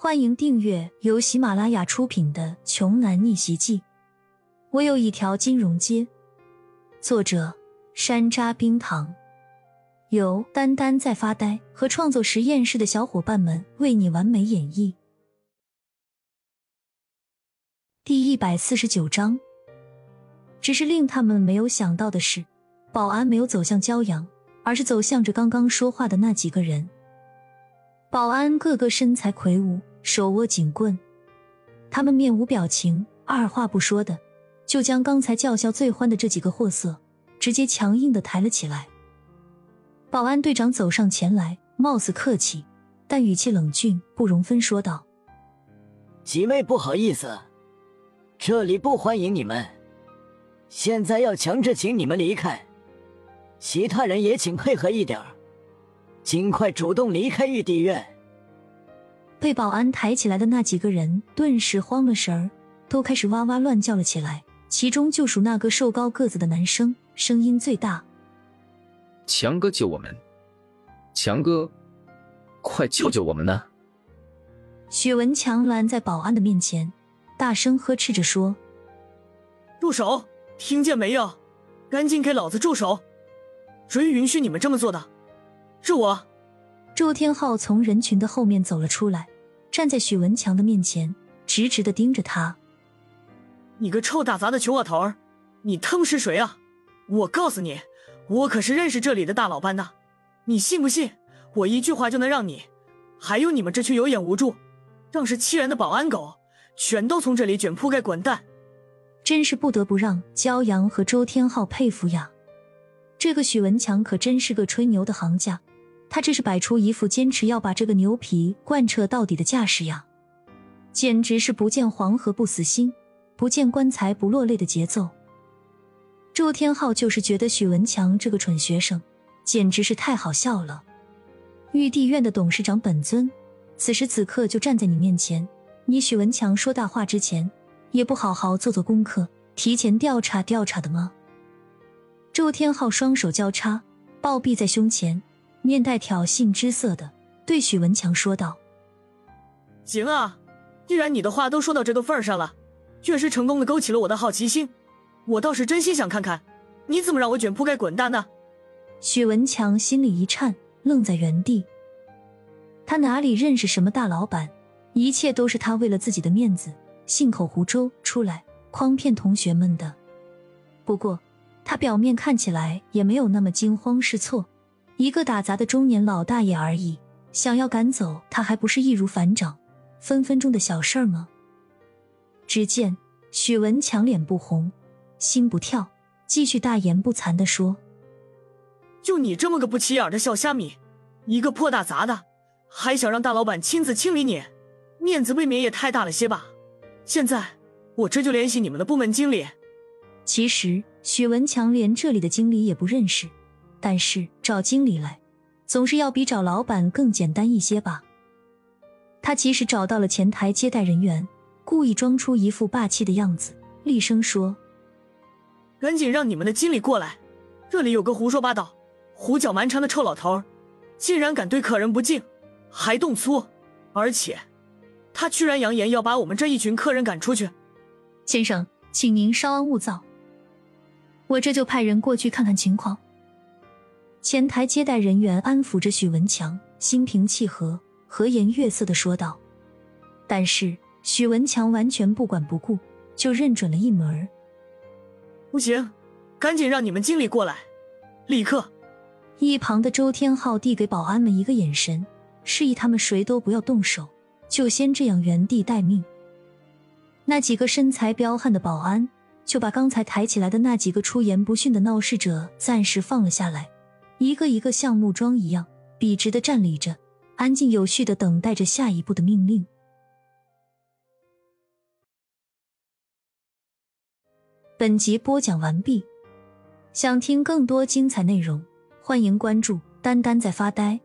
欢迎订阅由喜马拉雅出品的《穷男逆袭记》。我有一条金融街。作者：山楂冰糖，由丹丹在发呆和创作实验室的小伙伴们为你完美演绎。第一百四十九章。只是令他们没有想到的是，保安没有走向骄阳，而是走向着刚刚说话的那几个人。保安个个身材魁梧。手握警棍，他们面无表情，二话不说的就将刚才叫嚣最欢的这几个货色直接强硬的抬了起来。保安队长走上前来，貌似客气，但语气冷峻，不容分说道：“几位不好意思，这里不欢迎你们，现在要强制请你们离开，其他人也请配合一点尽快主动离开玉帝院。”被保安抬起来的那几个人顿时慌了神儿，都开始哇哇乱叫了起来。其中就属那个瘦高个子的男生，声音最大：“强哥救我们！强哥，快救救我们呢！”许文强拦在保安的面前，大声呵斥着说：“住手！听见没有？赶紧给老子住手！谁允许你们这么做的？是我。”周天浩从人群的后面走了出来，站在许文强的面前，直直的盯着他：“你个臭打杂的穷老头儿，你他妈是谁啊？我告诉你，我可是认识这里的大老板的，你信不信？我一句话就能让你，还有你们这群有眼无珠、仗势欺人的保安狗，全都从这里卷铺盖滚蛋！”真是不得不让焦阳和周天浩佩服呀，这个许文强可真是个吹牛的行家。他这是摆出一副坚持要把这个牛皮贯彻到底的架势呀，简直是不见黄河不死心，不见棺材不落泪的节奏。周天浩就是觉得许文强这个蠢学生简直是太好笑了。玉帝院的董事长本尊此时此刻就站在你面前，你许文强说大话之前也不好好做做功课，提前调查调查的吗？周天浩双手交叉，抱臂在胸前。面带挑衅之色的对许文强说道：“行啊，既然你的话都说到这个份上了，确实成功的勾起了我的好奇心，我倒是真心想看看你怎么让我卷铺盖滚蛋呢。”许文强心里一颤，愣在原地。他哪里认识什么大老板？一切都是他为了自己的面子，信口胡诌出来诓骗同学们的。不过，他表面看起来也没有那么惊慌失措。一个打杂的中年老大爷而已，想要赶走他还不是易如反掌，分分钟的小事儿吗？只见许文强脸不红，心不跳，继续大言不惭的说：“就你这么个不起眼的小虾米，一个破打杂的，还想让大老板亲自清理你，面子未免也太大了些吧？现在我这就联系你们的部门经理。”其实许文强连这里的经理也不认识。但是找经理来，总是要比找老板更简单一些吧？他其实找到了前台接待人员，故意装出一副霸气的样子，厉声说：“赶紧让你们的经理过来！这里有个胡说八道、胡搅蛮缠的臭老头，竟然敢对客人不敬，还动粗，而且他居然扬言要把我们这一群客人赶出去！先生，请您稍安勿躁，我这就派人过去看看情况。”前台接待人员安抚着许文强，心平气和、和颜悦色的说道。但是许文强完全不管不顾，就认准了一门不行，赶紧让你们经理过来，立刻！一旁的周天浩递给保安们一个眼神，示意他们谁都不要动手，就先这样原地待命。那几个身材彪悍的保安就把刚才抬起来的那几个出言不逊的闹事者暂时放了下来。一个一个像木桩一样笔直的站立着，安静有序的等待着下一步的命令。本集播讲完毕，想听更多精彩内容，欢迎关注“丹丹在发呆”。